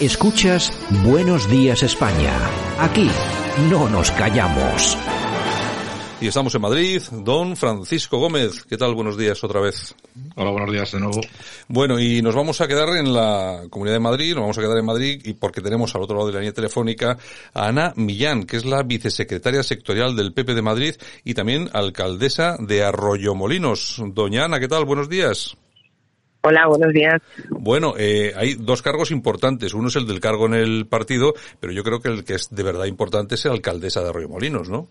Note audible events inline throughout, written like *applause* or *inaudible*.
Escuchas Buenos Días España. Aquí no nos callamos. Y estamos en Madrid. Don Francisco Gómez, ¿qué tal? Buenos días otra vez. Hola, buenos días de nuevo. Bueno, y nos vamos a quedar en la Comunidad de Madrid, nos vamos a quedar en Madrid y porque tenemos al otro lado de la línea telefónica a Ana Millán, que es la vicesecretaria sectorial del PP de Madrid y también alcaldesa de Arroyomolinos. Doña Ana, ¿qué tal? Buenos días. Hola, buenos días. Bueno, eh, hay dos cargos importantes. Uno es el del cargo en el partido, pero yo creo que el que es de verdad importante es el alcaldesa de Arroyo Molinos, ¿no?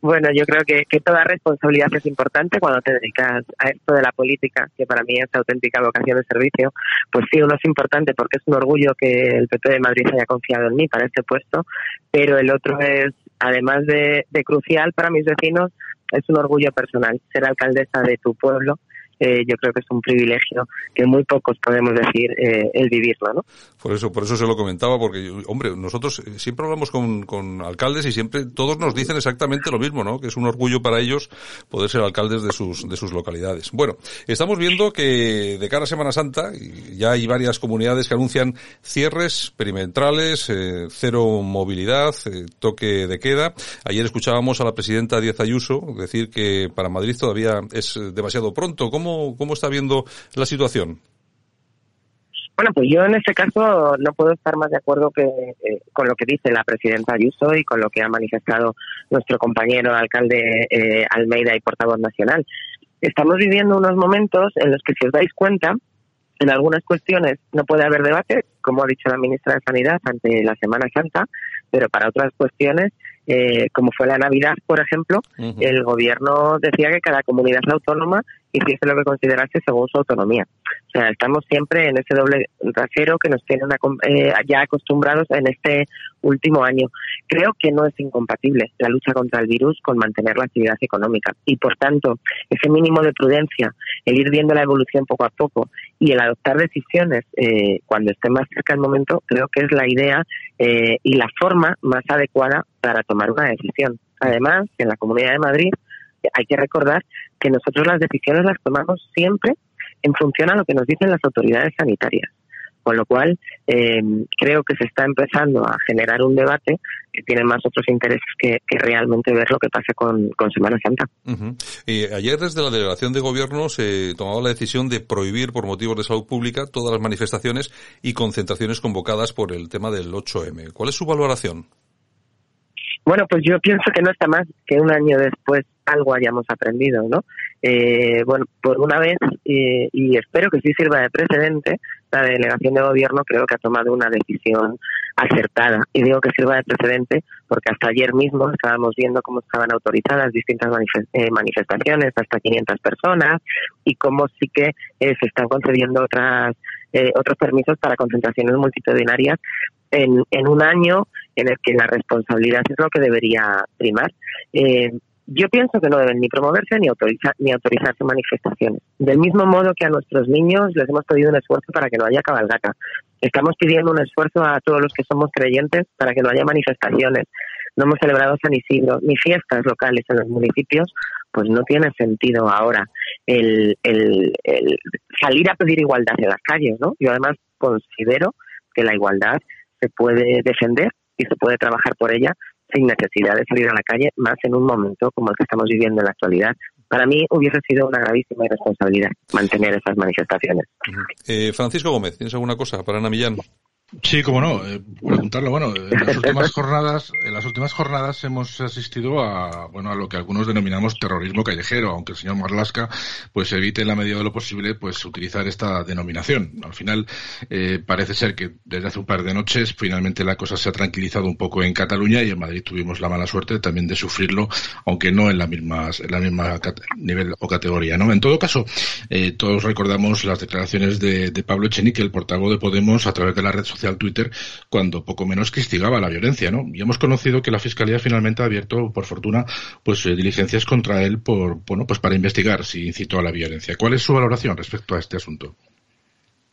Bueno, yo creo que, que, toda responsabilidad es importante cuando te dedicas a esto de la política, que para mí es auténtica vocación de servicio. Pues sí, uno es importante porque es un orgullo que el PP de Madrid haya confiado en mí para este puesto, pero el otro es, además de, de crucial para mis vecinos, es un orgullo personal ser alcaldesa de tu pueblo eh, yo creo que es un privilegio que muy pocos podemos decir eh, el vivirlo, ¿no? Por eso, por eso se lo comentaba, porque, hombre, nosotros eh, siempre hablamos con, con alcaldes y siempre todos nos dicen exactamente lo mismo, ¿no? Que es un orgullo para ellos poder ser alcaldes de sus, de sus localidades. Bueno, estamos viendo que de cara Semana Santa ya hay varias comunidades que anuncian cierres perimetrales, eh, cero movilidad, toque de queda. Ayer escuchábamos a la presidenta Díaz Ayuso decir que para Madrid todavía es demasiado pronto. ¿Cómo ¿Cómo, está viendo la situación? Bueno, pues yo en este caso no puedo estar más de acuerdo que eh, con lo que dice la presidenta Ayuso y con lo que ha manifestado nuestro compañero alcalde eh, Almeida y portavoz nacional. Estamos viviendo unos momentos en los que, si os dais cuenta, en algunas cuestiones no puede haber debate, como ha dicho la ministra de Sanidad ante la Semana Santa, pero para otras cuestiones eh, como fue la Navidad, por ejemplo, el gobierno decía que cada comunidad autónoma hiciese lo que considerase según su autonomía. O sea, estamos siempre en ese doble rasero que nos tienen eh, ya acostumbrados en este último año. Creo que no es incompatible la lucha contra el virus con mantener la actividad económica y, por tanto, ese mínimo de prudencia, el ir viendo la evolución poco a poco y el adoptar decisiones eh, cuando esté más cerca el momento, creo que es la idea eh, y la forma más adecuada para tomar una decisión. Además, en la Comunidad de Madrid hay que recordar que nosotros las decisiones las tomamos siempre en función a lo que nos dicen las autoridades sanitarias. Con lo cual, eh, creo que se está empezando a generar un debate que tiene más otros intereses que, realmente ver lo que pasa con, Semana Santa. ayer desde la delegación de gobierno se tomaba la decisión de prohibir por motivos de salud pública todas las manifestaciones y concentraciones convocadas por el tema del 8M. ¿Cuál es su valoración? Bueno, pues yo pienso que no está más que un año después algo hayamos aprendido, ¿no? Eh, bueno, por una vez, eh, y espero que sí sirva de precedente, la delegación de gobierno creo que ha tomado una decisión acertada. Y digo que sirva de precedente porque hasta ayer mismo estábamos viendo cómo estaban autorizadas distintas eh, manifestaciones, hasta 500 personas, y cómo sí que se están concediendo otras otros permisos para concentraciones multitudinarias en, en un año en el que la responsabilidad es lo que debería primar. Eh, yo pienso que no deben ni promoverse ni, autorizar, ni autorizarse manifestaciones. Del mismo modo que a nuestros niños les hemos pedido un esfuerzo para que no haya cabalgata. Estamos pidiendo un esfuerzo a todos los que somos creyentes para que no haya manifestaciones. No hemos celebrado San Isidro ni fiestas locales en los municipios, pues no tiene sentido ahora el, el, el salir a pedir igualdad en las calles, ¿no? Yo además considero que la igualdad se puede defender y se puede trabajar por ella sin necesidad de salir a la calle, más en un momento como el que estamos viviendo en la actualidad. Para mí hubiese sido una gravísima irresponsabilidad mantener esas manifestaciones. Eh, Francisco Gómez, ¿tienes alguna cosa para Ana Millán? Sí, como no, eh, preguntarlo. Bueno, en las últimas jornadas, en las últimas jornadas hemos asistido a, bueno, a lo que algunos denominamos terrorismo callejero, aunque el señor Marlasca, pues evite en la medida de lo posible, pues utilizar esta denominación. Al final, eh, parece ser que desde hace un par de noches, finalmente la cosa se ha tranquilizado un poco en Cataluña y en Madrid tuvimos la mala suerte también de sufrirlo, aunque no en la misma, en la misma nivel o categoría, ¿no? En todo caso, eh, todos recordamos las declaraciones de, de Pablo Echenique, el portavoz de Podemos, a través de la red social al Twitter cuando poco menos que instigaba la violencia, ¿no? Y hemos conocido que la Fiscalía finalmente ha abierto, por fortuna, pues eh, diligencias contra él por, bueno, pues para investigar si incitó a la violencia. ¿Cuál es su valoración respecto a este asunto?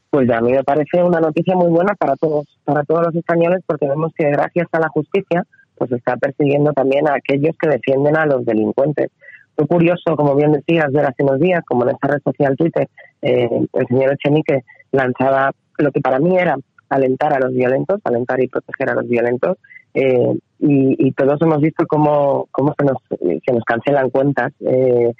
Pues a mí me parece una noticia muy buena para todos, para todos los españoles, porque vemos que gracias a la justicia, pues está persiguiendo también a aquellos que defienden a los delincuentes. Fue curioso, como bien decías, ver hace unos días, como en esta red social Twitter, eh, el señor Echenique lanzaba lo que para mí era alentar a los violentos, alentar y proteger a los violentos. Eh, y, todos hemos visto cómo, cómo se, nos, se nos cancelan cuentas eh,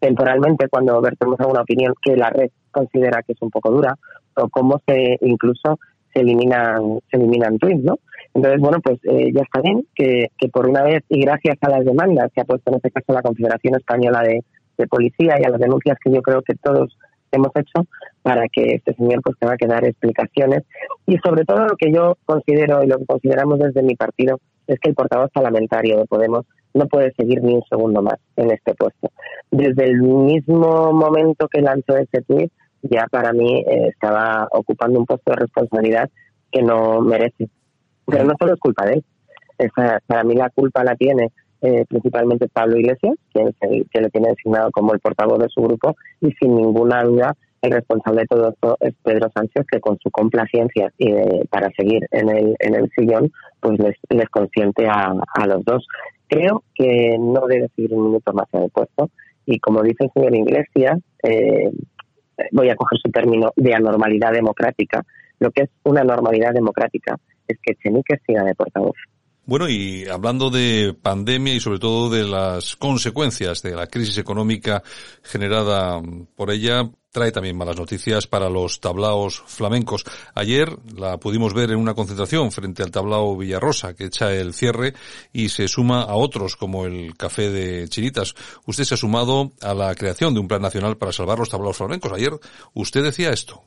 temporalmente cuando vertemos alguna opinión que la red considera que es un poco dura, o cómo se incluso se eliminan, se eliminan tweets, ¿no? Entonces, bueno, pues eh, ya está bien que, que por una vez y gracias a las demandas que ha puesto en este caso la Confederación Española de, de Policía y a las denuncias que yo creo que todos hemos hecho para que este señor pues tenga que dar explicaciones y sobre todo lo que yo considero y lo que consideramos desde mi partido es que el portavoz parlamentario de Podemos no puede seguir ni un segundo más en este puesto. Desde el mismo momento que lanzó ese tweet ya para mí eh, estaba ocupando un puesto de responsabilidad que no merece. Pero no solo es culpa de él. para mí la culpa la tiene eh, principalmente Pablo Iglesias, que, el, que le tiene designado como el portavoz de su grupo, y sin ninguna duda el responsable de todo esto es Pedro Sánchez, que con su complacencia y para seguir en el, en el sillón, pues les, les consiente a, a los dos. Creo que no debe seguir un minuto más en el puesto, y como dice el señor Iglesias, eh, voy a coger su término de anormalidad democrática, lo que es una normalidad democrática es que Chenique siga de portavoz. Bueno, y hablando de pandemia y sobre todo de las consecuencias de la crisis económica generada por ella, trae también malas noticias para los tablaos flamencos. Ayer la pudimos ver en una concentración frente al tablao Villarrosa, que echa el cierre y se suma a otros como el Café de Chinitas. Usted se ha sumado a la creación de un plan nacional para salvar los tablaos flamencos. Ayer usted decía esto.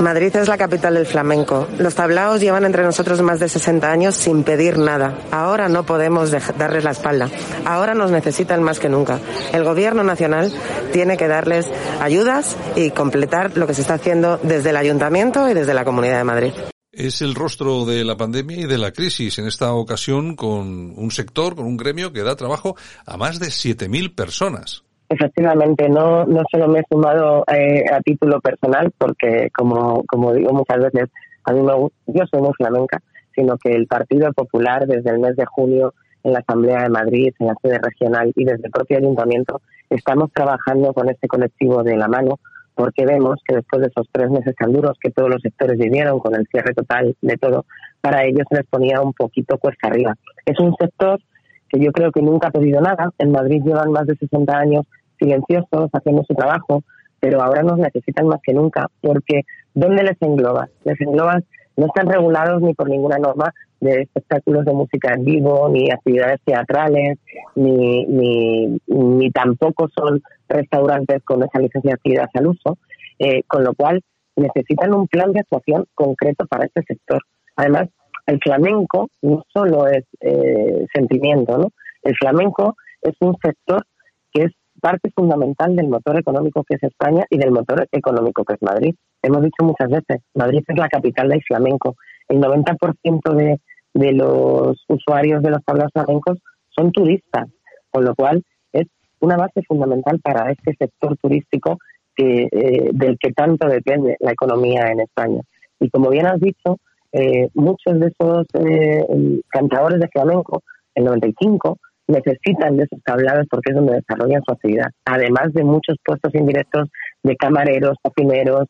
Madrid es la capital del flamenco. Los tablaos llevan entre nosotros más de 60 años sin pedir nada. Ahora no podemos darles la espalda. Ahora nos necesitan más que nunca. El gobierno nacional tiene que darles ayudas y completar lo que se está haciendo desde el Ayuntamiento y desde la Comunidad de Madrid. Es el rostro de la pandemia y de la crisis, en esta ocasión con un sector, con un gremio que da trabajo a más de 7.000 personas. Efectivamente, no, no solo me he sumado eh, a título personal, porque como, como digo muchas veces, a mí me, yo soy muy flamenca, sino que el Partido Popular desde el mes de junio en la Asamblea de Madrid, en la sede regional y desde el propio ayuntamiento, estamos trabajando con este colectivo de la mano porque vemos que después de esos tres meses tan duros que todos los sectores vivieron con el cierre total de todo, para ellos se les ponía un poquito cuesta arriba. Es un sector que yo creo que nunca ha pedido nada. En Madrid llevan más de 60 años silenciosos, haciendo su trabajo, pero ahora nos necesitan más que nunca porque ¿dónde les englobas? Les englobas, no están regulados ni por ninguna norma de espectáculos de música en vivo, ni actividades teatrales, ni, ni, ni tampoco son restaurantes con esa licencia de actividad al uso, eh, con lo cual necesitan un plan de actuación concreto para este sector. Además, el flamenco no solo es eh, sentimiento, ¿no? El flamenco es un sector que es parte fundamental del motor económico que es España y del motor económico que es Madrid. Hemos dicho muchas veces, Madrid es la capital del flamenco. El 90% de, de los usuarios de los tablaos flamencos son turistas, con lo cual es una base fundamental para este sector turístico que, eh, del que tanto depende la economía en España. Y como bien has dicho, eh, muchos de esos eh, cantadores de flamenco, el 95, necesitan de esos tablados porque es donde desarrollan su actividad. Además de muchos puestos indirectos de camareros, cocineros,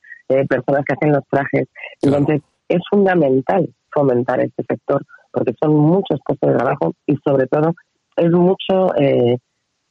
personas que hacen los trajes. Entonces, es fundamental fomentar este sector, porque son muchos puestos de trabajo y sobre todo es mucho eh,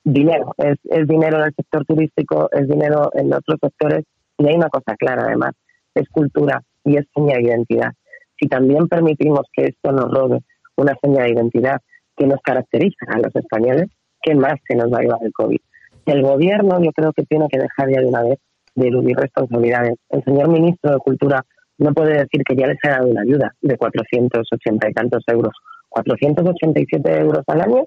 dinero, es, es dinero en sector turístico, es dinero en otros sectores y hay una cosa clara además, es cultura y es seña de identidad. si también permitimos que esto nos robe una señal de identidad que nos caracteriza a los españoles, ¿qué más se nos va a llevar el COVID? El gobierno yo creo que tiene que dejar ya de una vez de eludir responsabilidades. El señor ministro de Cultura no puede decir que ya les ha dado una ayuda de 480 y tantos euros. 487 euros al año,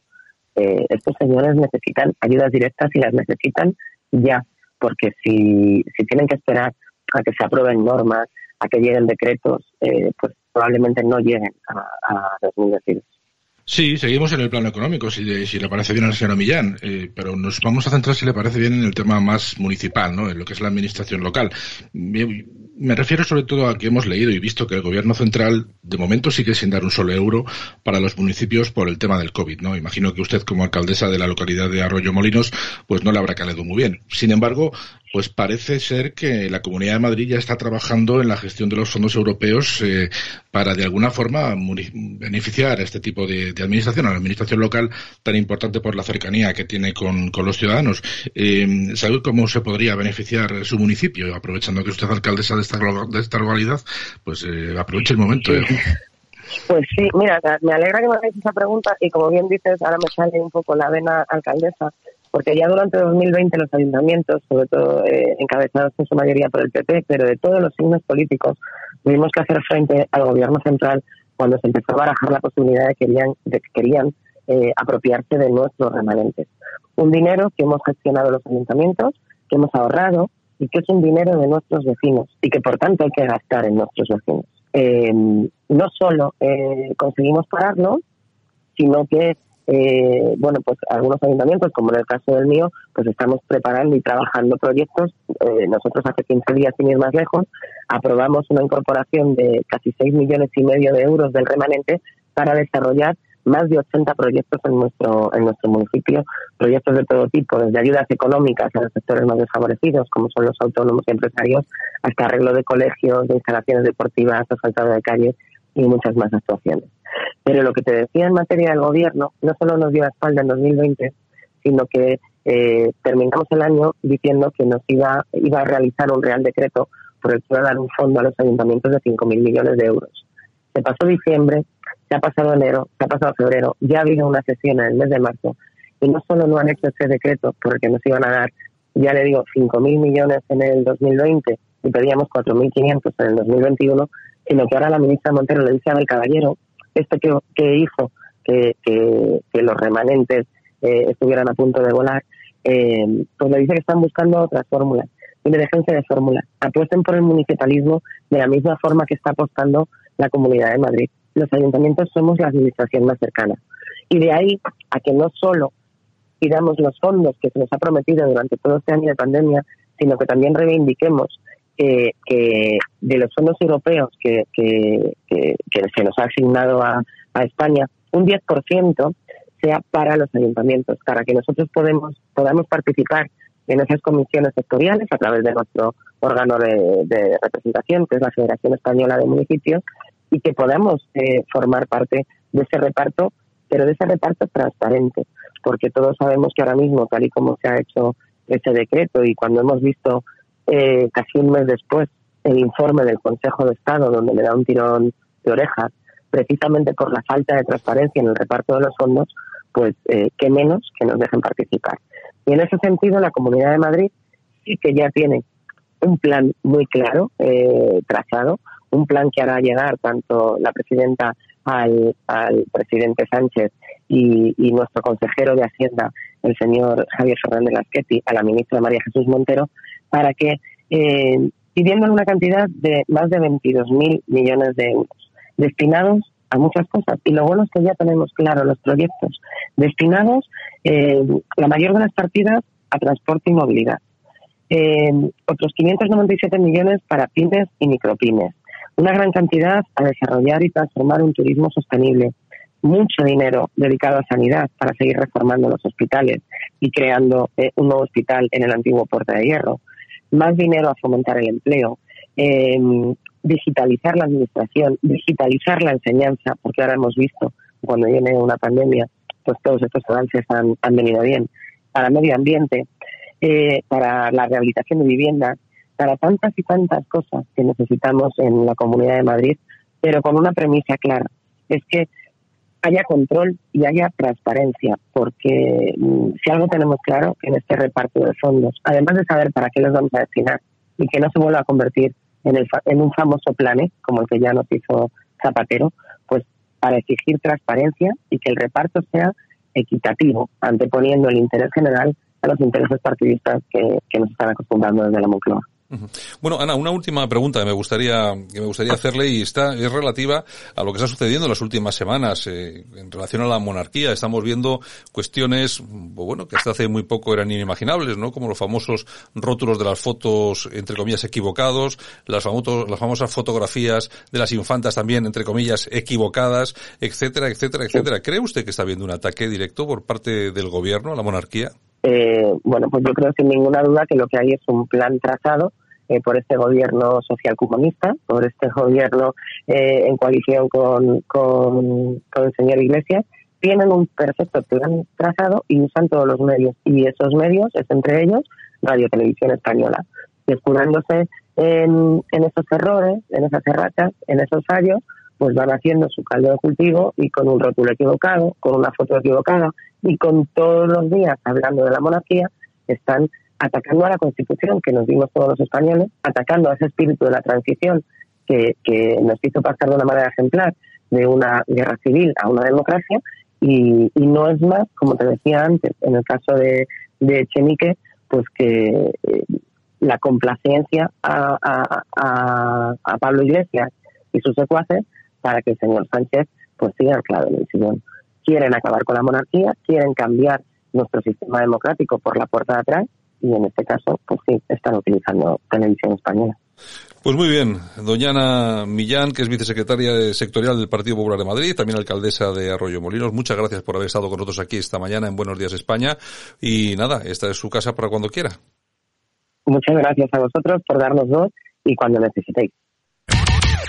eh, estos señores necesitan ayudas directas y las necesitan ya, porque si, si tienen que esperar a que se aprueben normas, a que lleguen decretos, eh, pues probablemente no lleguen a, a 2022. Sí, seguimos en el plano económico, si, si le parece bien a la señora Millán, eh, pero nos vamos a centrar, si le parece bien, en el tema más municipal, ¿no? en lo que es la administración local. Me, refiero sobre todo a que hemos leído y visto que el gobierno central, de momento, sigue sin dar un solo euro para los municipios por el tema del COVID. ¿no? Imagino que usted, como alcaldesa de la localidad de Arroyo Molinos, pues no le habrá calado muy bien. Sin embargo, pues parece ser que la Comunidad de Madrid ya está trabajando en la gestión de los fondos europeos eh, para de alguna forma beneficiar a este tipo de, administración, a la administración local tan importante por la cercanía que tiene con, los ciudadanos. Eh, ¿Sabe cómo se podría beneficiar su municipio? Aprovechando que usted es alcaldesa de esta, de esta localidad, pues eh, aproveche el momento. *laughs* Pues sí, mira, me alegra que me hagáis esa pregunta y como bien dices, ahora me sale un poco la vena alcaldesa porque ya durante 2020 los ayuntamientos, sobre todo eh, encabezados en su mayoría por el PP, pero de todos los signos políticos, tuvimos que hacer frente al gobierno central cuando se empezó a barajar la posibilidad de, querían, de que querían eh, apropiarse de nuestros remanentes. Un dinero que hemos gestionado los ayuntamientos, que hemos ahorrado y que es un dinero de nuestros vecinos y que por tanto hay que gastar en nuestros vecinos. Eh, no solo conseguimos pararlo, sino que eh, bueno, pues algunos ayuntamientos, como en el caso del mío, pues estamos preparando y trabajando proyectos. Eh, nosotros hace 15 días, sin ir más lejos, aprobamos una incorporación de casi 6 millones y medio de euros del remanente para desarrollar más de 80 proyectos en nuestro en nuestro municipio, proyectos de todo tipo, desde ayudas económicas a los sectores más desfavorecidos, como son los autónomos y empresarios, hasta arreglo de colegios, de instalaciones deportivas, asfaltado de calles y muchas más actuaciones. Pero lo que te decía en materia del gobierno no solo nos dio la espalda en 2020, sino que eh, terminamos el año diciendo que nos iba, iba a realizar un real decreto por el que iba a dar un fondo a los ayuntamientos de 5.000 millones de euros. Se pasó diciembre, se ha pasado enero, se ha pasado febrero, ya ha una sesión en el mes de marzo y no solo no han hecho ese decreto por el que nos iban a dar, ya le digo, 5.000 millones en el 2020 y pedíamos 4.500 en el 2021, sino que ahora la ministra Montero le dice a Abel Caballero, este que, que hizo que, que, los remanentes eh, estuvieran a punto de volar, eh, pues le dice que están buscando otras fórmulas. Y me defensa de fórmulas. Apuesten por el municipalismo de la misma forma que está apostando la Comunidad de Madrid. Los ayuntamientos somos la administración más cercana. Y de ahí a que no solo pidamos los fondos que se nos ha prometido durante todo este año de pandemia, sino que también reivindiquemos que, de los fondos europeos que, que, se nos ha asignado a, España, un 10% sea para los ayuntamientos, para que nosotros podemos, podamos participar en esas comisiones sectoriales a través de nuestro órgano de, representación, que es la Federación Española de Municipios, y que podamos eh, formar parte de ese reparto, pero de ese reparto transparente, porque todos sabemos que ahora mismo, tal y como se ha hecho ese decreto y cuando hemos visto eh, casi un mes después el informe del Consejo de Estado donde le da un tirón de orejas, precisamente por la falta de transparencia en el reparto de los fondos, pues eh, qué menos que nos dejen participar. Y en ese sentido, la Comunidad de Madrid sí que ya tiene un plan muy claro, eh, trazado, un plan que hará llegar tanto la presidenta al, al presidente Sánchez y, y, nuestro consejero de Hacienda, el señor Javier Fernández Lasqueti, a la ministra María Jesús Montero, para que, eh, pidiendo una cantidad de más de 22.000 millones de euros, destinados a muchas cosas. Y lo bueno es que ya tenemos claro los proyectos destinados, eh, la mayor de las partidas, a transporte y movilidad. Eh, otros 597 millones para pymes y micropymes. Una gran cantidad a desarrollar y transformar un turismo sostenible. Mucho dinero dedicado a sanidad para seguir reformando los hospitales y creando eh, un nuevo hospital en el antiguo Puerta de Hierro más dinero a fomentar el empleo, eh, digitalizar la administración, digitalizar la enseñanza, porque ahora hemos visto cuando viene una pandemia, pues todos estos avances han, venido bien, para medio ambiente, eh, para la rehabilitación de viviendas, para tantas y tantas cosas que necesitamos en la Comunidad de Madrid, pero con una premisa clara, es que haya control y haya transparencia, porque mm, si algo tenemos claro en este reparto de fondos, además de saber para qué los vamos a destinar y que no se vuelva a convertir en, el, en un famoso plan como el que ya nos hizo Zapatero, pues para exigir transparencia y que el reparto sea equitativo, anteponiendo el interés general a los intereses partidistas que, que nos están acostumbrando desde la Moncloa. Bueno, Ana, una última pregunta que me gustaría que me gustaría hacerle y está es relativa a lo que está sucediendo en las últimas semanas eh, en relación a la monarquía. Estamos viendo cuestiones, bueno, que hasta hace muy poco eran inimaginables, ¿no? Como los famosos rótulos de las fotos entre comillas equivocados, las, las famosas fotografías de las infantas también entre comillas equivocadas, etcétera, etcétera, etcétera. ¿Cree usted que está habiendo un ataque directo por parte del gobierno a la monarquía? Eh, bueno, pues yo creo sin ninguna duda que lo que hay es un plan trazado eh, por este gobierno social comunista, por este gobierno eh, en coalición con, con, el señor Iglesias, tienen un perfecto plan trazado y usan todos los medios. Y esos medios es entre ellos Radio Televisión Española, escudándose en, en esos errores, en esas erratas, en esos fallos, pues van haciendo su caldo de cultivo y con un rótulo equivocado, con una foto equivocada y con todos los días hablando de la monarquía, están atacando a la Constitución que nos dimos todos los españoles, atacando a ese espíritu de la transición que, que nos hizo pasar de una manera ejemplar de una guerra civil a una democracia y, no es más, como te decía antes, en el caso de, de Chenique, pues que eh, la complacencia a, a, a, Pablo Iglesias y sus secuaces para que el señor Sánchez pues siga claro en el sillón. Quieren acabar con la monarquía, quieren cambiar nuestro sistema democrático por la puerta de atrás y en este caso, pues sí, están utilizando televisión española. Pues muy bien, doña Ana Millán, que es vicesecretaria sectorial del Partido Popular de Madrid, también alcaldesa de Arroyo Molinos. Muchas gracias por haber estado con nosotros aquí esta mañana en Buenos Días España. Y nada, esta es su casa para cuando quiera. Muchas gracias a vosotros por darnos voz y cuando necesitéis.